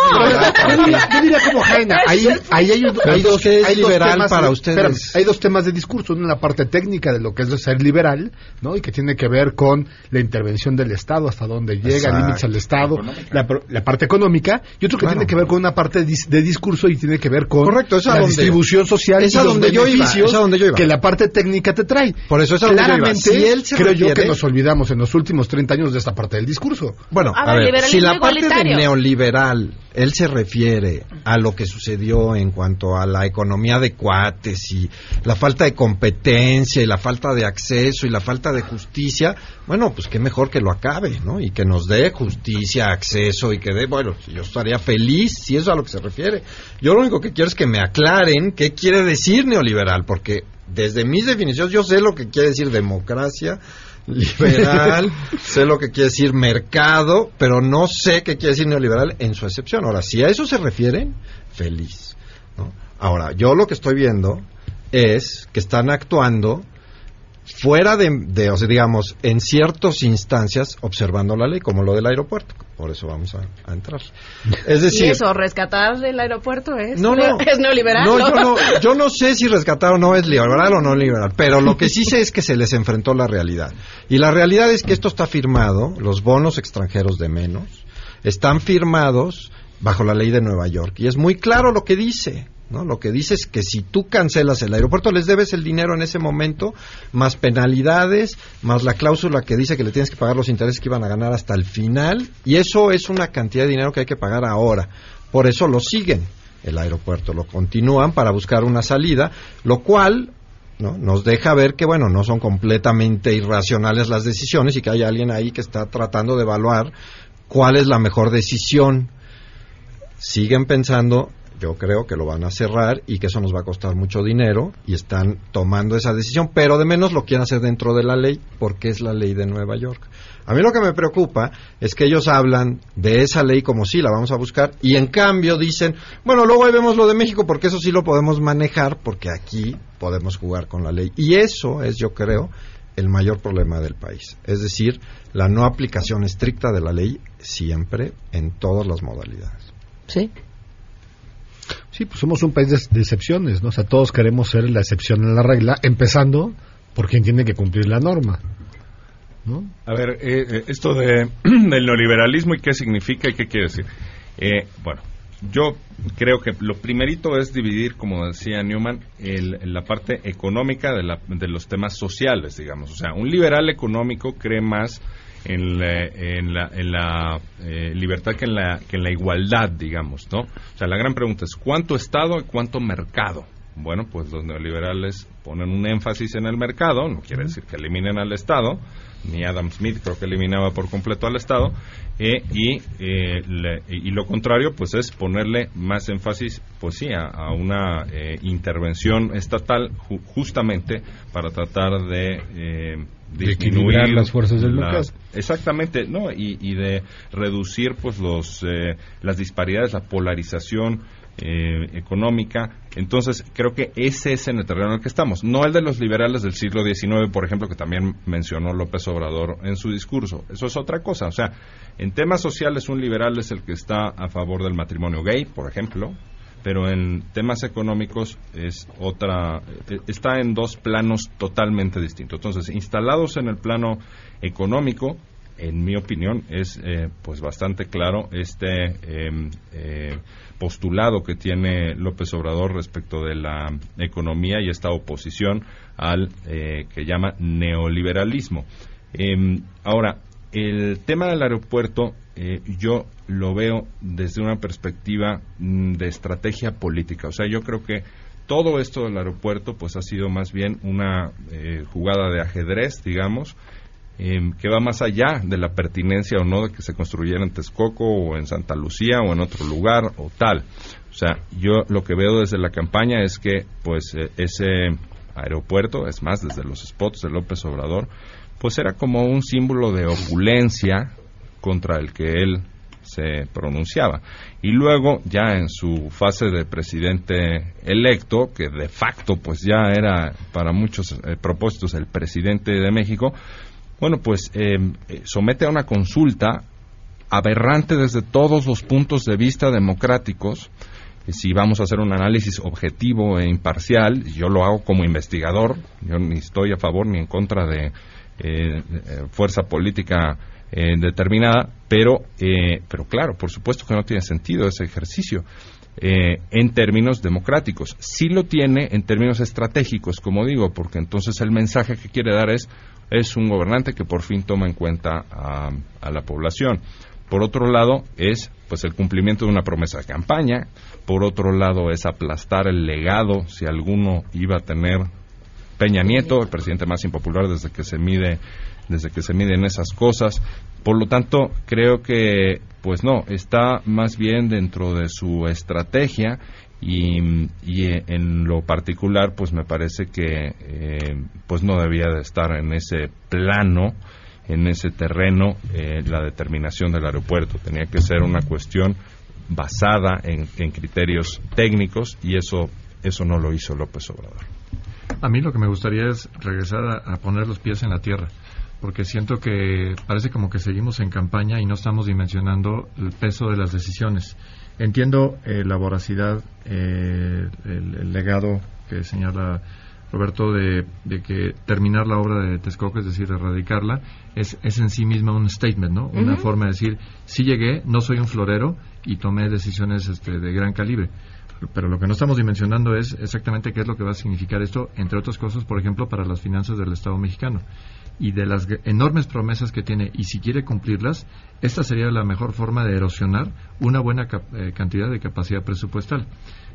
S23: Yo diría, yo diría como Jaina, ahí, ahí hay, un- hay dos,
S24: ¿qué es
S23: hay dos
S24: liberal
S23: temas
S24: para
S23: de-
S24: ustedes?
S23: espérame, hay dos temas de discurso, uno en la parte técnica de lo que es ser liberal, ¿no? Y que tiene que ver con la intervención del Estado, hasta dónde llega, límites al Estado, la, pro- la parte económica, y otro que
S24: Claro.
S23: tiene que ver con una parte dis- de discurso y tiene que ver con
S24: Correcto, es a
S23: la
S24: donde-
S23: distribución social y los
S24: donde yo iba,
S23: beneficios
S24: es a donde yo iba.
S23: que la parte técnica te trae.
S24: Por eso es a donde yo iba.
S23: Claramente,
S24: Si él se
S23: creo yo que nos olvidamos en los últimos 30 años de esta parte del discurso.
S24: Bueno,
S21: A
S24: a,
S21: ver,
S24: si la parte de neoliberal, él se refiere a lo que sucedió en cuanto a la economía de cuates y la falta de competencia y la falta de acceso y la falta de justicia, bueno, pues qué mejor que lo acabe, ¿no? Y que nos dé justicia, acceso y que dé, bueno, yo estaría feliz si eso es a lo que se refiere. Yo lo único que quiero es que me aclaren qué quiere decir neoliberal, porque desde mis definiciones yo sé lo que quiere decir democracia, liberal, sé lo que quiere decir mercado, pero no sé qué quiere decir neoliberal en su excepción. Ahora, si a eso se refieren, feliz. ¿no? Ahora, yo lo que estoy viendo es que están actuando fuera de, de, o sea, digamos, en ciertas instancias observando la ley, como lo del aeropuerto. Por eso vamos a, a entrar. Es
S21: y
S24: decir,
S21: eso, rescatar el aeropuerto es,
S24: no, no.
S21: es neoliberal.
S24: No, yo no, yo no sé si rescatar o no es liberal o no liberal, pero lo que sí sé es que se les enfrentó la realidad. Y la realidad es que esto está firmado, los bonos extranjeros de menos, están firmados bajo la ley de Nueva York. Y es muy claro lo que dice. ¿No? Lo que dice es que si tú cancelas el aeropuerto, les debes el dinero en ese momento, más penalidades, más la cláusula que dice que le tienes que pagar los intereses que iban a ganar hasta el final, y eso es una cantidad de dinero que hay que pagar ahora. Por eso lo siguen el aeropuerto, lo continúan para buscar una salida, lo cual ¿no? nos deja ver que, bueno, no son completamente irracionales las decisiones y que hay alguien ahí que está tratando de evaluar cuál es la mejor decisión. Siguen pensando yo creo que lo van a cerrar y que eso nos va a costar mucho dinero y están tomando esa decisión, pero de menos lo quieren hacer dentro de la ley porque es la ley de Nueva York. A mí lo que me preocupa es que ellos hablan de esa ley como si la vamos a buscar y en cambio dicen, bueno, luego ahí vemos lo de México porque eso sí lo podemos manejar porque aquí podemos jugar con la ley. Y eso es, yo creo, el mayor problema del país. Es decir, la no aplicación estricta de la ley siempre en todas las modalidades.
S2: Sí.
S23: Sí, pues somos un país de, de excepciones, ¿no? O sea, todos queremos ser la excepción en la regla, empezando por quien tiene que cumplir la norma, ¿no?
S25: A ver, eh, eh, esto de, del neoliberalismo y qué significa y qué quiere decir. Eh, bueno, yo creo que lo primerito es dividir, como decía Newman, el- la parte económica de, la- de los temas sociales, digamos. O sea, un liberal económico cree más en la, en la, en la, eh, libertad que en la, que en la igualdad, digamos, ¿no? O sea, la gran pregunta es ¿cuánto Estado y cuánto mercado? Bueno, pues los neoliberales ponen un énfasis en el mercado, no quiere decir que eliminen al Estado, ni Adam Smith creo que eliminaba por completo al Estado, eh, y, eh, le- y lo contrario, pues es ponerle más énfasis, pues sí, a, a una eh, intervención estatal ju- justamente para tratar de, eh,
S23: De equilibrar las fuerzas del mercado.
S25: Exactamente, no y, y, de reducir pues los eh, las disparidades, la polarización eh, económica. Entonces, creo que ese es en el terreno en el que estamos. No el de los liberales del siglo XIX, por ejemplo, que también mencionó López Obrador en su discurso. Eso es otra cosa. O sea, en temas sociales, un liberal es el que está a favor del matrimonio gay, por ejemplo, pero en temas económicos es otra eh, está en dos planos totalmente distintos. Entonces, instalados en el plano económico, en mi opinión, es eh, pues bastante claro este em, eh, postulado que tiene López Obrador respecto de la economía y esta oposición al eh, que llama neoliberalismo. Em, ahora, el tema del aeropuerto yo lo veo desde una perspectiva mm, de estrategia política. O sea, yo creo que todo esto del aeropuerto pues ha sido más bien una jugada de ajedrez, digamos, Em, que va más allá de la pertinencia o no de que se construyera en Texcoco o en Santa Lucía o en otro lugar o tal. O sea, yo lo que veo desde la campaña es que pues e, ese aeropuerto, es más, desde los spots de López Obrador, pues era como un símbolo de opulencia contra el que él se pronunciaba. Y luego, ya en su fase de presidente electo, que de facto pues ya era para muchos eh, propósitos el presidente de México, bueno, pues em, eh, somete a una consulta aberrante desde todos los puntos de vista democráticos. Si vamos a hacer un análisis objetivo e imparcial, yo lo hago como investigador, yo ni estoy a favor ni en contra de eh, eh, fuerza política determinada, pero, pero claro, por supuesto que no tiene sentido ese ejercicio. en términos democráticos. Sí lo tiene en términos estratégicos, como digo, porque entonces el mensaje que quiere dar es, es un gobernante que por fin toma en cuenta a, la población. Por otro lado, es pues el cumplimiento de una promesa de campaña. Por otro lado, es aplastar el legado, si alguno iba a tener Peña Nieto, el presidente más impopular desde que se mide desde que se miden esas cosas. Por lo tanto, creo que pues no, está más bien dentro de su estrategia y, en lo particular pues me parece que eh, pues no debía de estar en ese plano en ese terreno eh, la determinación del aeropuerto. Tenía que ser una cuestión basada en, criterios técnicos y eso eso no lo hizo López Obrador.
S22: A mí lo que me gustaría es regresar a poner los pies en la tierra porque siento que parece como que seguimos en campaña y no estamos dimensionando el peso de las decisiones Entiendo eh, la voracidad, eh, el, legado que señala Roberto de, que terminar la obra de Texcoco, es decir, erradicarla, es, es en sí misma un statement, ¿no? Una forma de decir, sí llegué, no soy un florero y tomé decisiones este, de gran calibre. Pero lo que no estamos dimensionando es exactamente qué es lo que va a significar esto, entre otras cosas, por ejemplo, para las finanzas del Estado mexicano y de las enormes promesas que tiene y si quiere cumplirlas, esta sería la mejor forma de erosionar una buena eh, cantidad de capacidad presupuestal.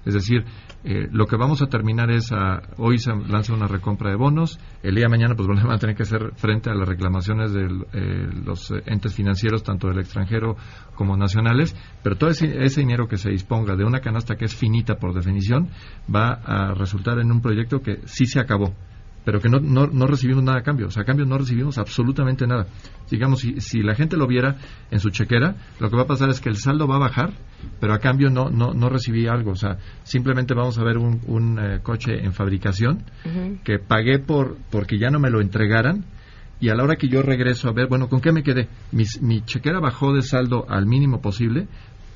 S22: Es decir, eh, lo que vamos a terminar es, a, hoy se lanza una recompra de bonos, el día de mañana pues van a tener que hacer frente a las reclamaciones de eh, los entes financieros, tanto del extranjero como nacionales, pero todo ese, ese, dinero que se disponga de una canasta que es por definición va a resultar en un proyecto que sí se acabó pero que no, no, no, recibimos nada a cambio. O sea, a cambio no recibimos absolutamente nada. Digamos, si, si la gente lo viera en su chequera, lo que va a pasar es que el saldo va a bajar, pero a cambio no, no, no recibí algo. O sea, simplemente vamos a ver un, un eh, coche en fabricación que pagué por porque ya no me lo entregaran y a la hora que yo regreso a ver, bueno, ¿con qué me quedé? mi chequera bajó de saldo al mínimo posible,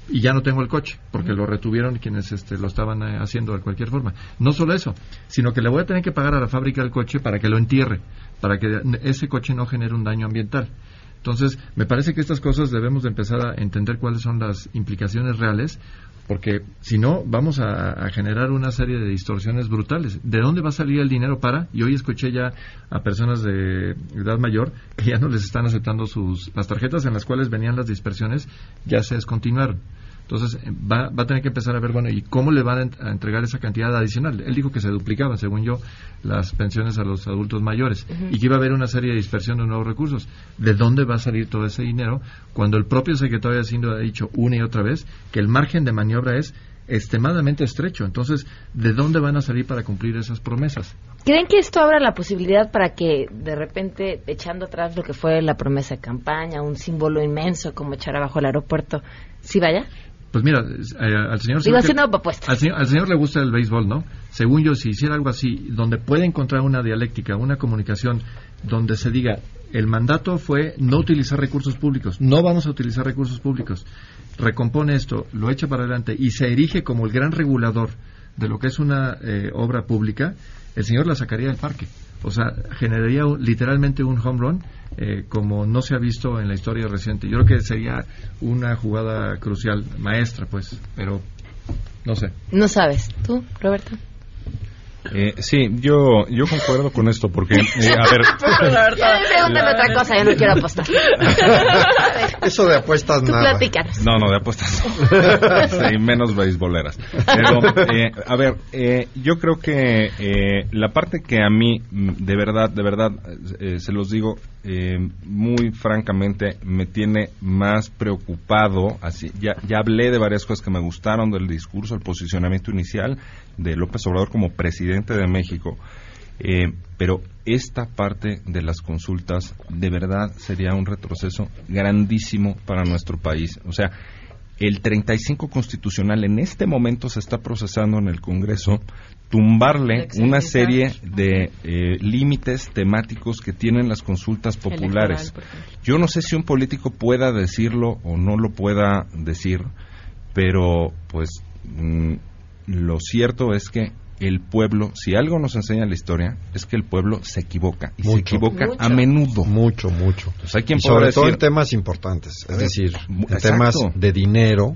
S22: y ya no tengo el coche porque lo retuvieron quienes este, lo estaban eh, haciendo de cualquier forma. No solo eso, sino que le voy a tener que pagar a la fábrica el coche para que lo entierre, para que ese coche no genere un daño ambiental. Entonces, me parece que estas cosas debemos de empezar a entender cuáles son las implicaciones reales, porque si no, vamos a, generar una serie de distorsiones brutales. ¿De dónde va a salir el dinero para? Y hoy escuché ya a personas de edad mayor que ya no les están aceptando sus las tarjetas en las cuales venían las dispersiones, ya se descontinuaron. Entonces va, va, a tener que empezar a ver, bueno, ¿y cómo le van a entregar esa cantidad adicional? Él dijo que se duplicaban, según yo, las pensiones a los adultos mayores y que iba a haber una serie de dispersión de nuevos recursos. ¿De dónde va a salir todo ese dinero cuando el propio secretario de Hacienda ha dicho una y otra vez que el margen de maniobra es extremadamente estrecho. Entonces, ¿de dónde van a salir para cumplir esas promesas?
S2: ¿Creen que esto abra la posibilidad para que de repente, echando atrás lo que fue la promesa de campaña, un símbolo inmenso como echar abajo el aeropuerto, sí vaya?
S22: Pues mira, eh, al señor...
S2: Digo.
S22: Al señor, al señor le gusta el béisbol, ¿no? Según yo, si hiciera algo así, donde puede encontrar una dialéctica, una comunicación, donde se diga, el mandato fue no utilizar recursos públicos, no vamos a utilizar recursos públicos, recompone esto, lo echa para adelante y se erige como el gran regulador de lo que es una eh, obra pública, el señor la sacaría del parque. O sea, generaría literalmente un home run eh, como no se ha visto en la historia reciente. Yo creo que sería una jugada crucial, maestra, pues, pero no sé.
S2: No sabes. ¿Tú, Roberto?
S25: Eh, sí, yo, yo concuerdo con esto porque, eh, a ver,
S2: Pregúntame otra cosa, yo no quiero apostar.
S24: Eso de apuestas
S2: Tú
S24: nada.
S25: No, no, de apuestas. sí, menos beisboleras. Pero, eh, a ver, eh, yo creo que eh, la parte que a mí, de verdad, de verdad, eh, se los digo eh, muy francamente, me tiene más preocupado. Así, ya, ya hablé de varias cosas que me gustaron del discurso, el posicionamiento inicial de López Obrador como presidente de México. Eh, pero esta parte de las consultas de verdad sería un retroceso grandísimo para nuestro país. O sea, el 35 constitucional en este momento se está procesando en el Congreso tumbarle una serie de eh, límites temáticos que tienen las consultas populares. Yo no sé si un político pueda decirlo o no lo pueda decir, pero pues mm, lo cierto es que el pueblo, si algo nos enseña la historia, es que el pueblo se equivoca y se equivoca
S24: Mucho.
S25: a menudo.
S24: Mucho, mucho.
S25: Pues hay quien
S24: Y sobre todo en temas importantes, es decir, en temas de dinero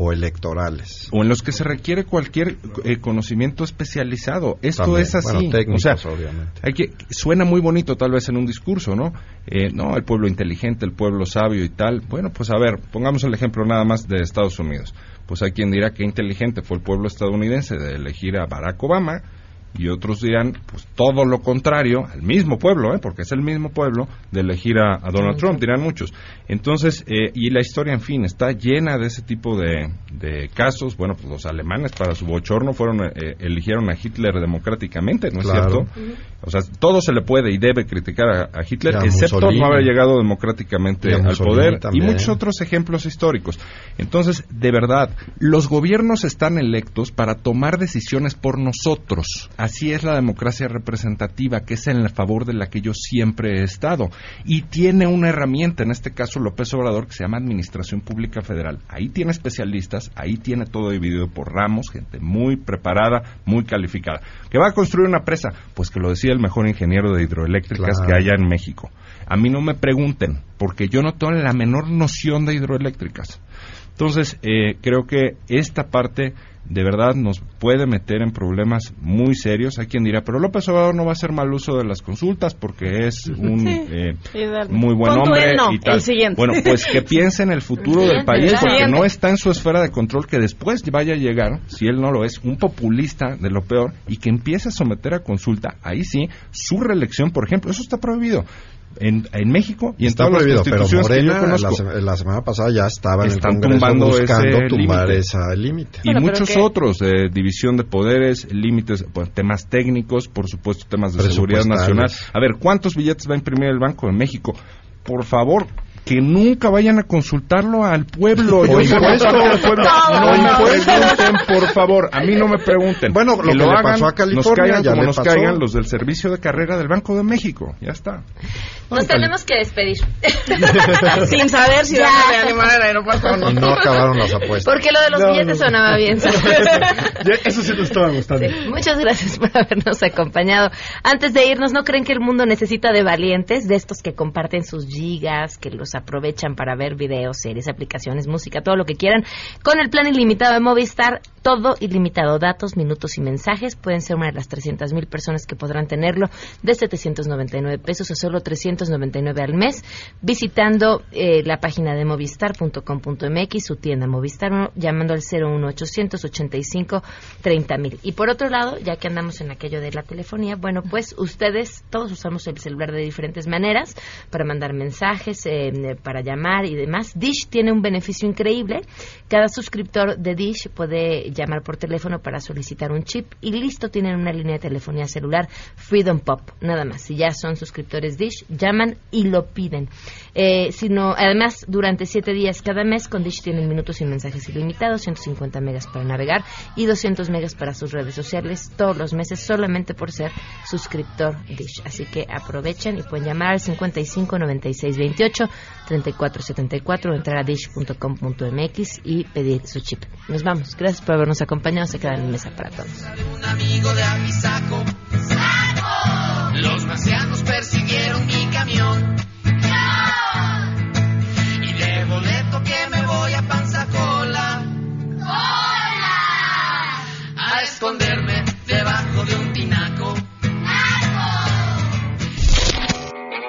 S24: o electorales.
S25: o en los que se requiere cualquier eh, conocimiento especializado. Esto
S24: También,
S25: es así.
S24: bueno, técnicos,
S25: o sea,
S24: obviamente.
S25: hay que suena muy bonito tal vez en un discurso, ¿no? Eh, no, el pueblo inteligente, el pueblo sabio y tal. Bueno, pues a ver, pongamos el ejemplo nada más de Estados Unidos. Pues hay quien dirá que inteligente fue el pueblo estadounidense de elegir a Barack Obama y otros dirán, pues todo lo contrario, al mismo pueblo, ¿eh? porque es el mismo pueblo, de elegir a, a Donald Trump, dirán muchos. Entonces, eh, y la historia, en fin, está llena de ese tipo de, de casos. Bueno, pues los alemanes, para su bochorno, fueron eh, eligieron a Hitler democráticamente, ¿no es cierto? O sea, todo se le puede y debe criticar a, a Hitler,
S24: a
S25: excepto
S24: Mussolini.
S25: no haber llegado democráticamente al
S24: Mussolini
S25: poder.
S24: también.
S25: Y muchos otros ejemplos históricos. Entonces, de verdad, los gobiernos están electos para tomar decisiones por nosotros. Así es la democracia representativa, que es en favor de la que yo siempre he estado. Y tiene una herramienta, en este caso López Obrador, que se llama Administración Pública Federal. Ahí tiene especialistas, ahí tiene todo dividido por ramos, gente muy preparada, muy calificada. ¿Que va a construir una presa? Pues que lo decía el mejor ingeniero de hidroeléctricas
S24: Claro.
S25: que haya en México. A mí no me pregunten, porque yo no tengo la menor noción de hidroeléctricas. Entonces, eh, creo que esta parte de verdad nos puede meter en problemas muy serios. Hay quien dirá, pero López Obrador no va a hacer mal uso de las consultas porque es un
S21: Sí.
S25: eh, muy buen hombre
S21: no,
S25: y tal. Bueno, pues que piense en el futuro del país porque no está en su esfera de control que después vaya a llegar, si él no lo es, un populista de lo peor y que empiece a someter a consulta, ahí sí, su reelección, por ejemplo, eso está prohibido. En, en México y en
S24: Está
S25: todas
S24: prohibido,
S25: las
S24: pero
S25: constituciones que yo
S24: Morena la, semana pasada ya estaba en el
S25: Están tumbando
S24: buscando
S25: ese
S24: tumbar
S25: límite.
S24: ese límite.
S25: Y muchos otros, de división de poderes, límites, pues, temas técnicos, por supuesto, temas de seguridad nacional. A ver, ¿cuántos billetes va a imprimir el Banco de México? Por favor, que nunca vayan a consultarlo al pueblo. Yo
S24: O
S25: soy
S24: impuestos.
S25: parte del pueblo.
S24: No,
S25: No, me
S24: no,
S25: pregunten, por favor. A mí no me pregunten.
S24: Bueno, lo que le pasó a
S25: nos
S24: California,
S25: caigan
S24: ya
S25: como
S24: le
S25: nos
S24: pasó.
S25: caigan los del servicio de carrera del Banco de México. Ya está.
S2: Nos tenemos que despedir.
S21: Sin saber si van a reanimar el aeropuerto o no.
S24: Y no acabaron las apuestas.
S2: Porque lo de los
S23: No,
S2: billetes
S23: no.
S2: sonaba bien.
S23: Eso sí nos estaba gustando.
S2: Sí, Muchas gracias por habernos acompañado. Antes de irnos, ¿no creen que el mundo necesita de valientes, de estos que comparten sus gigas, que los aprovechan para ver videos, series, aplicaciones, música, todo lo que quieran? Con el plan ilimitado de Movistar, todo ilimitado, datos, minutos y mensajes. Pueden ser una de las 300 mil personas que podrán tenerlo de 799 pesos a solo 399 al mes, visitando eh, la página de movistar.com.mx, su tienda Movistar, llamando al 01800 85 30 mil. Y por otro lado, ya que andamos en aquello de la telefonía, bueno, pues ustedes, todos usamos el celular de diferentes maneras para mandar mensajes, eh, para llamar y demás. Dish tiene un beneficio increíble. Cada suscriptor de Dish puede llamar por teléfono para solicitar un chip y listo, tienen una línea de telefonía celular Freedom Pop, nada más. Si ya son suscriptores Dish, llaman y lo piden. Eh, sino, además, durante siete días cada mes con Dish tienen minutos y mensajes ilimitados, 150 megas para navegar y 200 megas para sus redes sociales todos los meses solamente por ser suscriptor Dish. Así que aprovechen y pueden llamar al 55 96 28 34 74 o entrar a dish.com.mx y pedir su chip. Nos vamos. Gracias por habernos acompañado. Se quedan en mesa para todos.
S28: Los marcianos persiguieron camión. Y de boleto que me voy a Panzacola. A esconderme debajo de un tinaco.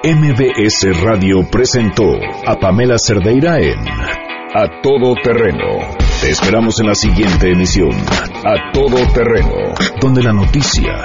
S1: MBS Radio presentó a Pamela Cerdeira en A Todo Terreno. Te esperamos en la siguiente emisión, A Todo Terreno, donde la noticia